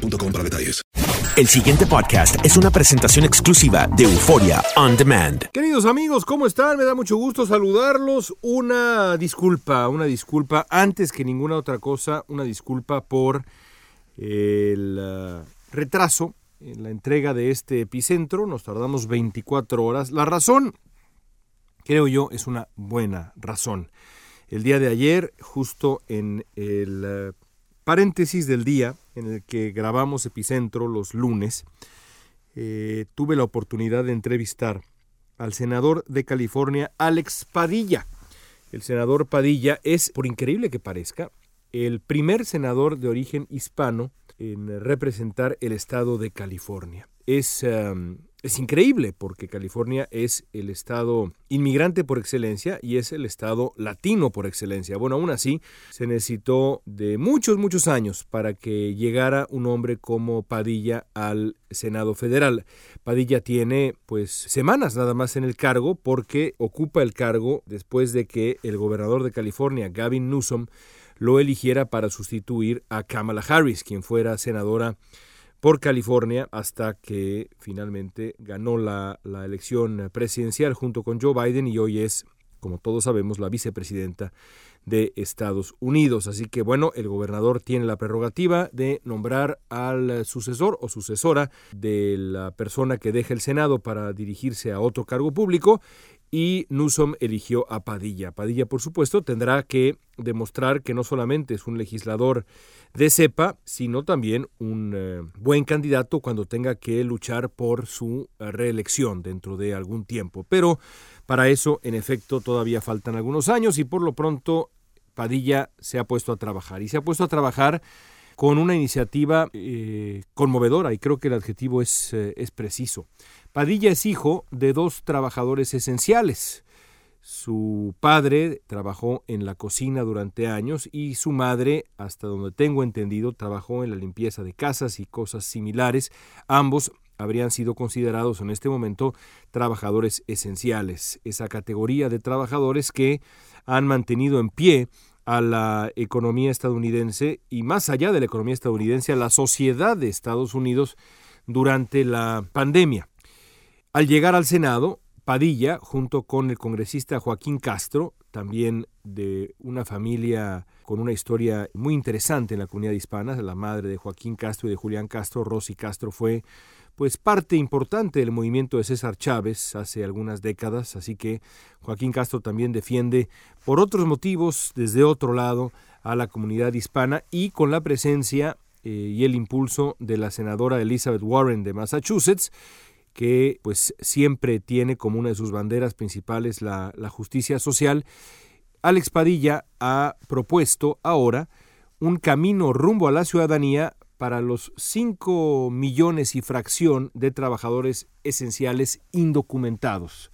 boostmobile.com para detalles. El siguiente podcast es una presentación exclusiva de Euforia On Demand. Queridos amigos, ¿cómo están? Me da mucho gusto saludarlos. Una disculpa, una disculpa, antes que ninguna otra cosa, una disculpa por el uh, retraso en la entrega de este epicentro. Nos tardamos 24 horas. La razón, creo yo, es una buena razón. El día de ayer, justo en el uh, paréntesis del día en el que grabamos Epicentro los lunes, eh, tuve la oportunidad de entrevistar al senador de California, Alex Padilla. El senador Padilla es, por increíble que parezca, el primer senador de origen hispano en representar el estado de California. Es es increíble porque California es el estado inmigrante por excelencia y es el estado latino por excelencia. Bueno, aún así, se necesitó de muchos, muchos años para que llegara un hombre como Padilla al Senado Federal. Padilla tiene pues semanas nada más en el cargo porque ocupa el cargo después de que el gobernador de California, Gavin Newsom, lo eligiera para sustituir a Kamala Harris, quien fuera senadora por California hasta que finalmente ganó la, la, elección presidencial junto con Joe Biden y hoy es, como todos sabemos, la vicepresidenta de Estados Unidos. Así que bueno, el gobernador tiene la prerrogativa de nombrar al sucesor o sucesora de la persona que deje el Senado para dirigirse a otro cargo público y Newsom eligió a Padilla. Padilla, por supuesto, tendrá que demostrar que no solamente es un legislador de cepa, sino también un eh, buen candidato cuando tenga que luchar por su reelección dentro de algún tiempo. Pero para eso, en efecto, todavía faltan algunos años y por lo pronto Padilla se ha puesto a trabajar y se ha puesto a trabajar con una iniciativa eh, conmovedora y creo que el adjetivo es, es preciso. Padilla es hijo de dos trabajadores esenciales. Su padre trabajó en la cocina durante años y su madre, hasta donde tengo entendido, trabajó en la limpieza de casas y cosas similares. Ambos habrían sido considerados en este momento trabajadores esenciales, esa categoría de trabajadores que han mantenido en pie a la economía estadounidense y más allá de la economía estadounidense, a la sociedad de Estados Unidos durante la pandemia. Al llegar al Senado, Padilla, junto con el congresista Joaquín Castro, también de una familia con una historia muy interesante en la comunidad hispana, la madre de Joaquín Castro y de Julián Castro, Rosy Castro, fue pues parte importante del movimiento de César Chávez hace algunas décadas, así que Joaquín Castro también defiende por otros motivos desde otro lado a la comunidad hispana y con la presencia eh, y el impulso de la senadora Elizabeth Warren de Massachusetts, que pues siempre tiene como una de sus banderas principales la, la justicia social, Alex Padilla ha propuesto ahora un camino rumbo a la ciudadanía para los 5 millones y fracción de trabajadores esenciales indocumentados.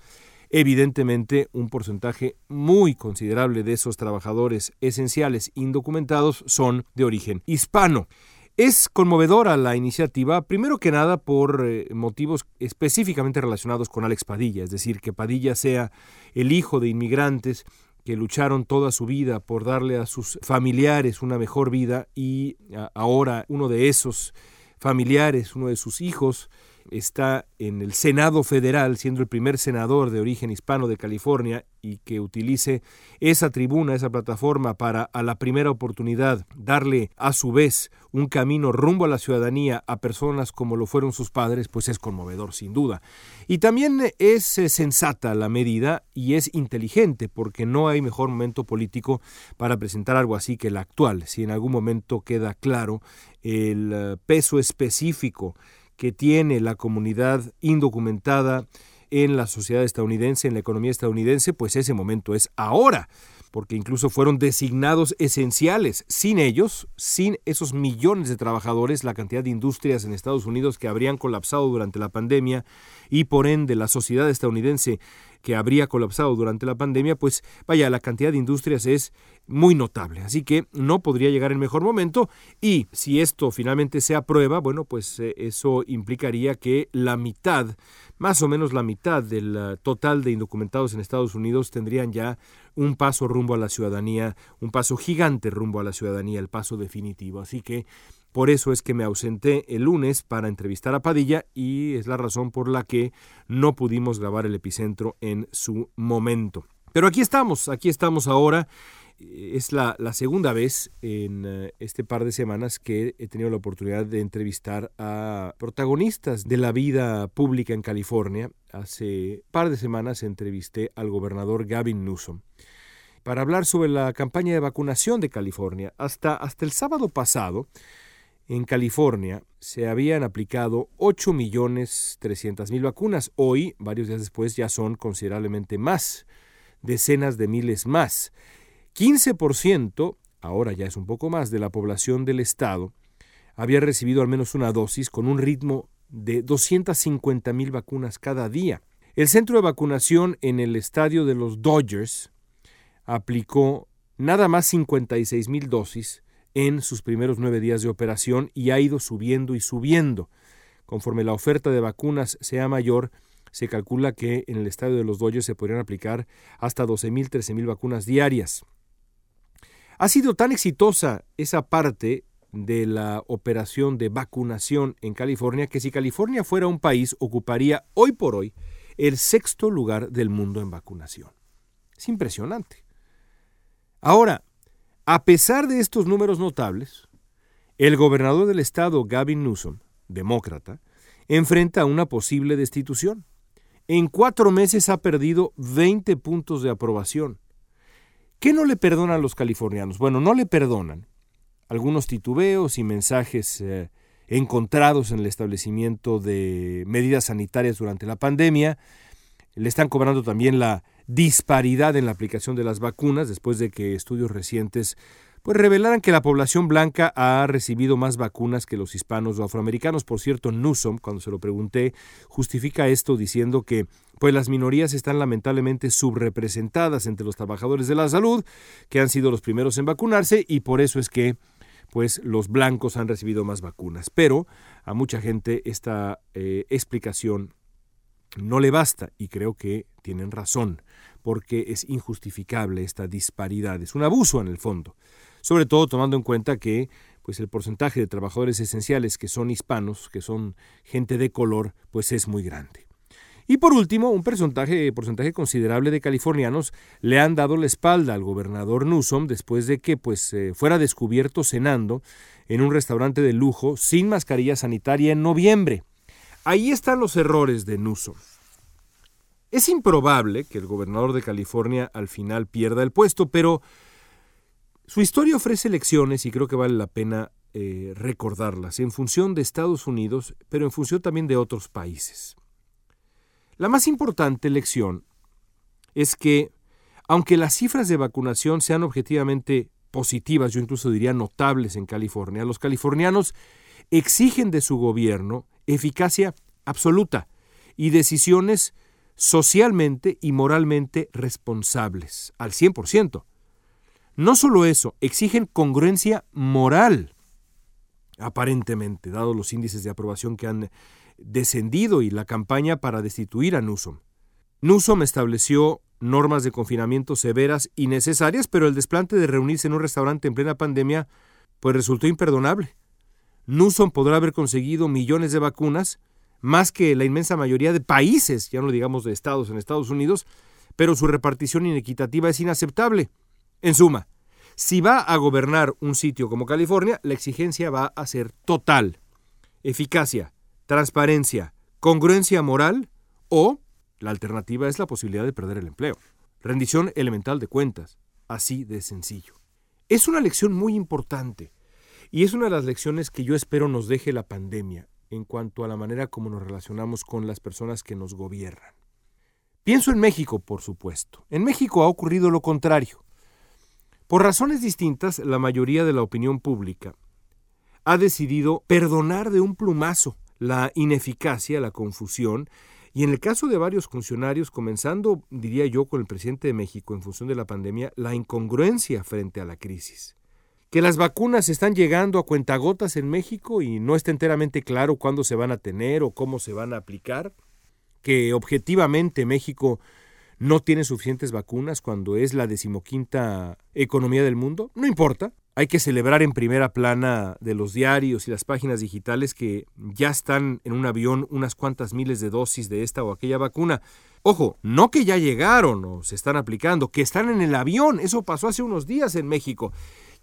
Evidentemente, un porcentaje muy considerable de esos trabajadores esenciales indocumentados son de origen hispano. Es conmovedora la iniciativa, primero que nada por eh, motivos específicamente relacionados con Alex Padilla, es decir, que Padilla sea el hijo de inmigrantes que lucharon toda su vida por darle a sus familiares una mejor vida y ahora uno de esos familiares, uno de sus hijos, está en el Senado Federal, siendo el primer senador de origen hispano de California y que utilice esa tribuna, esa plataforma para a la primera oportunidad darle a su vez un camino rumbo a la ciudadanía a personas como lo fueron sus padres, pues es conmovedor sin duda. Y también es eh, sensata la medida y es inteligente porque no hay mejor momento político para presentar algo así que el actual, si en algún momento queda claro el eh, peso específico que tiene la comunidad indocumentada en la sociedad estadounidense, en la economía estadounidense, pues ese momento es ahora porque incluso fueron designados esenciales. Sin ellos, sin esos millones de trabajadores, la cantidad de industrias en Estados Unidos que habrían colapsado durante la pandemia y por ende la sociedad estadounidense que habría colapsado durante la pandemia, pues vaya, la cantidad de industrias es muy notable. Así que no podría llegar en mejor momento y si esto finalmente se aprueba, bueno, pues eh, eso implicaría que la mitad, más o menos la mitad del uh, total de indocumentados en Estados Unidos tendrían ya un paso rumbo a la ciudadanía, un paso gigante rumbo a la ciudadanía, el paso definitivo. Así que por eso es que me ausenté el lunes para entrevistar a Padilla y es la razón por la que no pudimos grabar el epicentro en su momento. Pero aquí estamos, aquí estamos ahora. Es la, segunda vez en uh, este par de semanas que he tenido la oportunidad de entrevistar a protagonistas de la vida pública en California. Hace par de semanas entrevisté al gobernador Gavin Newsom para hablar sobre la campaña de vacunación de California. Hasta, hasta el sábado pasado, en California se habían aplicado 8.300.000 vacunas. Hoy, varios días después, ya son considerablemente más, decenas de miles más. 15%, ahora ya es un poco más, de la población del estado había recibido al menos una dosis con un ritmo de 250.000 vacunas cada día. El centro de vacunación en el estadio de los Dodgers aplicó nada más 56 mil dosis en sus primeros nueve días de operación y ha ido subiendo y subiendo. Conforme la oferta de vacunas sea mayor, se calcula que en el estadio de los Dodgers se podrían aplicar hasta 12 mil, 13 mil vacunas diarias. Ha sido tan exitosa esa parte de la operación de vacunación en California que si California fuera un país ocuparía hoy por hoy el sexto lugar del mundo en vacunación. Es impresionante. Ahora, a pesar de estos números notables, el gobernador del estado, Gavin Newsom, demócrata, enfrenta una posible destitución. En cuatro meses ha perdido 20 puntos de aprobación. ¿Qué no le perdonan los californianos? Bueno, no le perdonan algunos titubeos y mensajes eh, encontrados en el establecimiento de medidas sanitarias durante la pandemia. Le están cobrando también la disparidad en la aplicación de las vacunas después de que estudios recientes pues revelaran que la población blanca ha recibido más vacunas que los hispanos o afroamericanos. Por cierto, Newsom, cuando se lo pregunté, justifica esto diciendo que pues las minorías están lamentablemente subrepresentadas entre los trabajadores de la salud, que han sido los primeros en vacunarse y por eso es que pues los blancos han recibido más vacunas. Pero a mucha gente esta eh, explicación no le basta y creo que tienen razón, porque es injustificable esta disparidad, es un abuso en el fondo, sobre todo tomando en cuenta que pues el porcentaje de trabajadores esenciales que son hispanos, que son gente de color, pues es muy grande. Y por último, un porcentaje, considerable de californianos le han dado la espalda al gobernador Newsom después de que pues, eh, fuera descubierto cenando en un restaurante de lujo sin mascarilla sanitaria en noviembre. Ahí están los errores de Newsom. Es improbable que el gobernador de California al final pierda el puesto, pero su historia ofrece lecciones y creo que vale la pena eh, recordarlas en función de Estados Unidos, pero en función también de otros países. La más importante lección es que, aunque las cifras de vacunación sean objetivamente positivas, yo incluso diría notables en California, los californianos exigen de su gobierno eficacia absoluta y decisiones socialmente y moralmente responsables, al 100%. No solo eso, exigen congruencia moral, aparentemente, dados los índices de aprobación que han descendido y la campaña para destituir a Newsom. Newsom estableció normas de confinamiento severas y necesarias, pero el desplante de reunirse en un restaurante en plena pandemia pues resultó imperdonable. Newsom podrá haber conseguido millones de vacunas, más que la inmensa mayoría de países, ya no digamos de estados en Estados Unidos, pero su repartición inequitativa es inaceptable. En suma, si va a gobernar un sitio como California, la exigencia va a ser total. Eficacia, transparencia, congruencia moral o la alternativa es la posibilidad de perder el empleo. Rendición elemental de cuentas, así de sencillo. Es una lección muy importante y es una de las lecciones que yo espero nos deje la pandemia en cuanto a la manera como nos relacionamos con las personas que nos gobiernan. Pienso en México, por supuesto. En México ha ocurrido lo contrario. Por razones distintas, la mayoría de la opinión pública ha decidido perdonar de un plumazo la ineficacia, la confusión, y en el caso de varios funcionarios, comenzando, diría yo, con el presidente de México en función de la pandemia, la incongruencia frente a la crisis. Que las vacunas están llegando a cuentagotas en México y no está enteramente claro cuándo se van a tener o cómo se van a aplicar. Que objetivamente México no tiene suficientes vacunas cuando es la decimoquinta economía del mundo. No importa. Hay que celebrar en primera plana de los diarios y las páginas digitales que ya están en un avión unas cuantas miles de dosis de esta o aquella vacuna. Ojo, no que ya llegaron o se están aplicando, que están en el avión. Eso pasó hace unos días en México.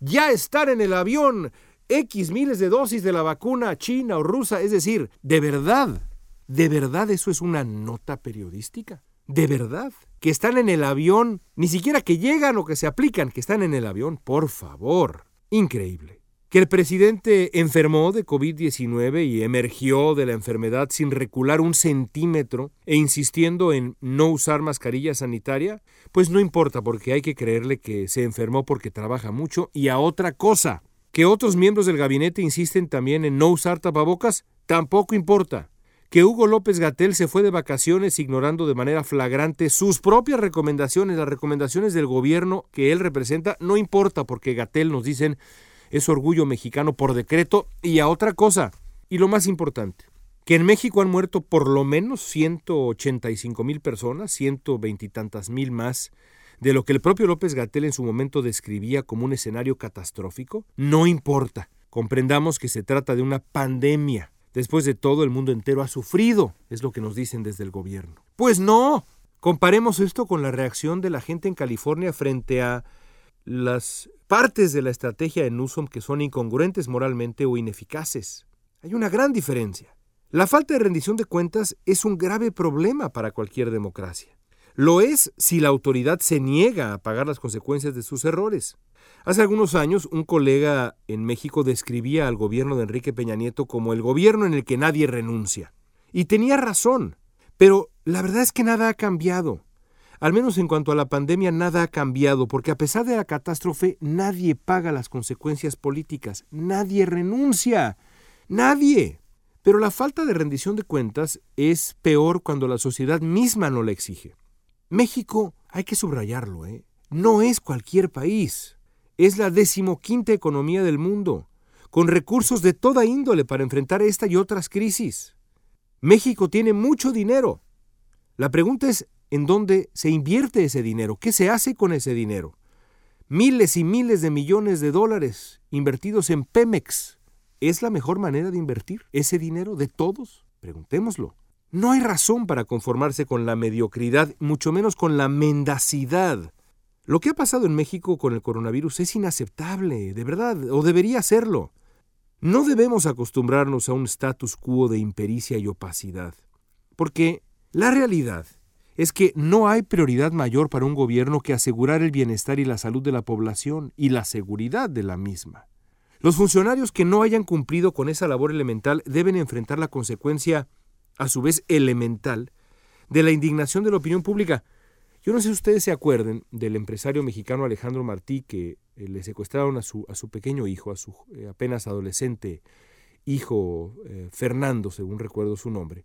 Ya están en el avión X miles de dosis de la vacuna china o rusa. Es decir, de verdad, de verdad eso es una nota periodística. De verdad que están en el avión, ni siquiera que llegan o que se aplican, que están en el avión, por favor. Increíble. Que el presidente enfermó de COVID-19 y emergió de la enfermedad sin recular un centímetro e insistiendo en no usar mascarilla sanitaria, pues no importa porque hay que creerle que se enfermó porque trabaja mucho y a otra cosa. Que otros miembros del gabinete insisten también en no usar tapabocas, tampoco importa que Hugo López Gatel se fue de vacaciones ignorando de manera flagrante sus propias recomendaciones, las recomendaciones del gobierno que él representa, no importa porque Gatel nos dicen es orgullo mexicano por decreto y a otra cosa, y lo más importante, que en México han muerto por lo menos 185 mil personas, ciento veintitantas mil más, de lo que el propio López Gatel en su momento describía como un escenario catastrófico, no importa. Comprendamos que se trata de una pandemia Después de todo, el mundo entero ha sufrido, es lo que nos dicen desde el gobierno. Pues no. Comparemos esto con la reacción de la gente en California frente a las partes de la estrategia de Newsom que son incongruentes moralmente o ineficaces. Hay una gran diferencia. La falta de rendición de cuentas es un grave problema para cualquier democracia. Lo es si la autoridad se niega a pagar las consecuencias de sus errores. Hace algunos años, un colega en México describía al gobierno de Enrique Peña Nieto como el gobierno en el que nadie renuncia. Y tenía razón, pero la verdad es que nada ha cambiado. Al menos en cuanto a la pandemia, nada ha cambiado, porque a pesar de la catástrofe, nadie paga las consecuencias políticas, nadie renuncia, nadie. Pero la falta de rendición de cuentas es peor cuando la sociedad misma no la exige. México, hay que subrayarlo, ¿eh? no es cualquier país es la decimoquinta economía del mundo, con recursos de toda índole para enfrentar esta y otras crisis. México tiene mucho dinero. La pregunta es en dónde se invierte ese dinero, qué se hace con ese dinero. Miles y miles de millones de dólares invertidos en Pemex. ¿Es la mejor manera de invertir ese dinero de todos? Preguntémoslo. No hay razón para conformarse con la mediocridad, mucho menos con la mendacidad lo que ha pasado en México con el coronavirus es inaceptable, de verdad, o debería serlo. No debemos acostumbrarnos a un status quo de impericia y opacidad, porque la realidad es que no hay prioridad mayor para un gobierno que asegurar el bienestar y la salud de la población y la seguridad de la misma. Los funcionarios que no hayan cumplido con esa labor elemental deben enfrentar la consecuencia, a su vez elemental, de la indignación de la opinión pública, yo no sé si ustedes se acuerden del empresario mexicano Alejandro Martí que eh, le secuestraron a su, a su pequeño hijo, a su eh, apenas adolescente hijo eh, Fernando, según recuerdo su nombre.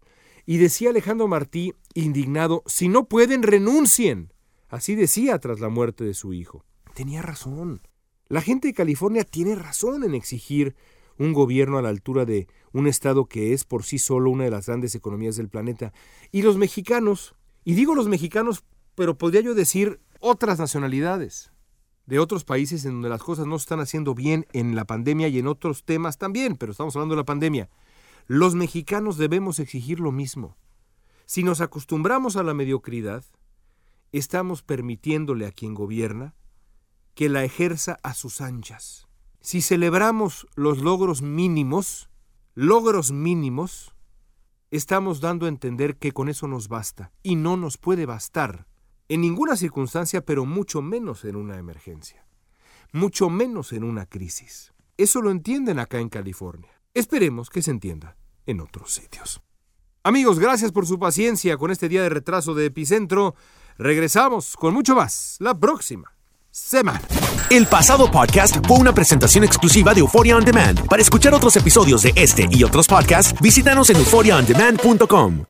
Y decía Alejandro Martí, indignado, si no pueden, renuncien. Así decía tras la muerte de su hijo. Tenía razón. La gente de California tiene razón en exigir un gobierno a la altura de un Estado que es por sí solo una de las grandes economías del planeta. Y los mexicanos, y digo los mexicanos pero podría yo decir otras nacionalidades de otros países en donde las cosas no se están haciendo bien en la pandemia y en otros temas también, pero estamos hablando de la pandemia. Los mexicanos debemos exigir lo mismo. Si nos acostumbramos a la mediocridad, estamos permitiéndole a quien gobierna que la ejerza a sus anchas. Si celebramos los logros mínimos, logros mínimos, estamos dando a entender que con eso nos basta y no nos puede bastar en ninguna circunstancia, pero mucho menos en una emergencia, mucho menos en una crisis. Eso lo entienden acá en California. Esperemos que se entienda en otros sitios. Amigos, gracias por su paciencia con este día de retraso de Epicentro. Regresamos con mucho más la próxima semana. El pasado podcast fue una presentación exclusiva de Euphoria On Demand. Para escuchar otros episodios de este y otros podcasts, visítanos en euphoriaondemand.com.